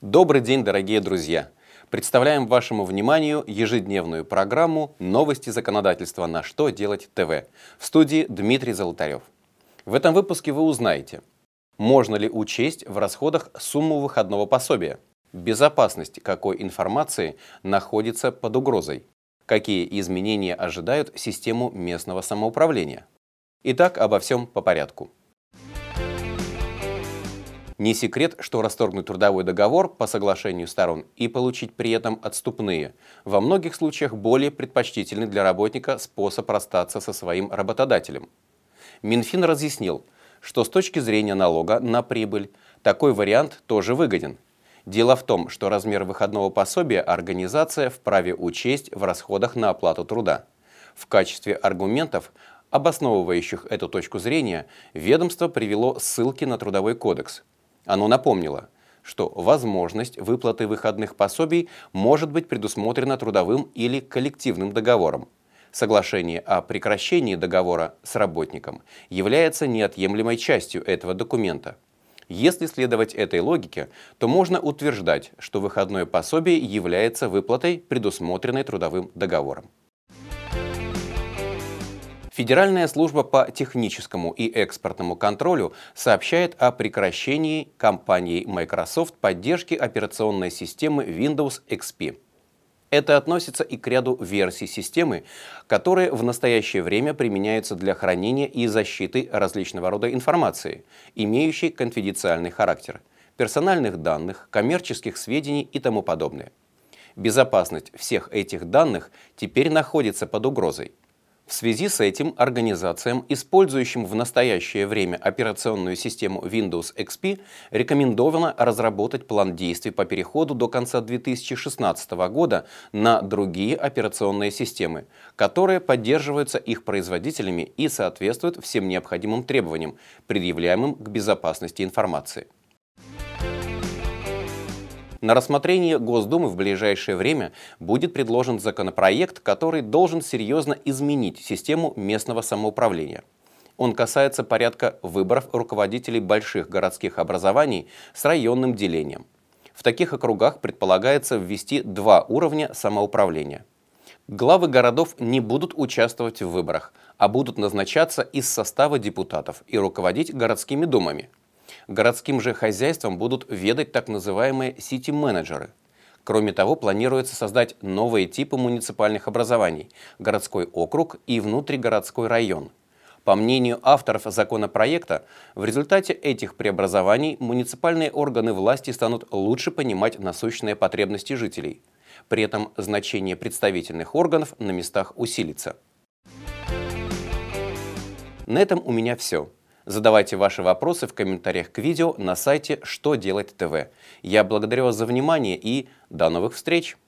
Добрый день, дорогие друзья! Представляем вашему вниманию ежедневную программу «Новости законодательства. На что делать ТВ» в студии Дмитрий Золотарев. В этом выпуске вы узнаете, можно ли учесть в расходах сумму выходного пособия, безопасность какой информации находится под угрозой, какие изменения ожидают систему местного самоуправления. Итак, обо всем по порядку. Не секрет, что расторгнуть трудовой договор по соглашению сторон и получить при этом отступные во многих случаях более предпочтительный для работника способ расстаться со своим работодателем. Минфин разъяснил, что с точки зрения налога на прибыль такой вариант тоже выгоден. Дело в том, что размер выходного пособия организация вправе учесть в расходах на оплату труда. В качестве аргументов, обосновывающих эту точку зрения, ведомство привело ссылки на Трудовой кодекс – оно напомнило, что возможность выплаты выходных пособий может быть предусмотрена трудовым или коллективным договором. Соглашение о прекращении договора с работником является неотъемлемой частью этого документа. Если следовать этой логике, то можно утверждать, что выходное пособие является выплатой, предусмотренной трудовым договором. Федеральная служба по техническому и экспортному контролю сообщает о прекращении компанией Microsoft поддержки операционной системы Windows XP. Это относится и к ряду версий системы, которые в настоящее время применяются для хранения и защиты различного рода информации, имеющей конфиденциальный характер, персональных данных, коммерческих сведений и тому подобное. Безопасность всех этих данных теперь находится под угрозой. В связи с этим организациям, использующим в настоящее время операционную систему Windows XP, рекомендовано разработать план действий по переходу до конца 2016 года на другие операционные системы, которые поддерживаются их производителями и соответствуют всем необходимым требованиям, предъявляемым к безопасности информации. На рассмотрение Госдумы в ближайшее время будет предложен законопроект, который должен серьезно изменить систему местного самоуправления. Он касается порядка выборов руководителей больших городских образований с районным делением. В таких округах предполагается ввести два уровня самоуправления. Главы городов не будут участвовать в выборах, а будут назначаться из состава депутатов и руководить городскими думами – Городским же хозяйством будут ведать так называемые сити-менеджеры. Кроме того, планируется создать новые типы муниципальных образований – городской округ и внутригородской район. По мнению авторов законопроекта, в результате этих преобразований муниципальные органы власти станут лучше понимать насущные потребности жителей. При этом значение представительных органов на местах усилится. На этом у меня все. Задавайте ваши вопросы в комментариях к видео на сайте «Что делать ТВ». Я благодарю вас за внимание и до новых встреч!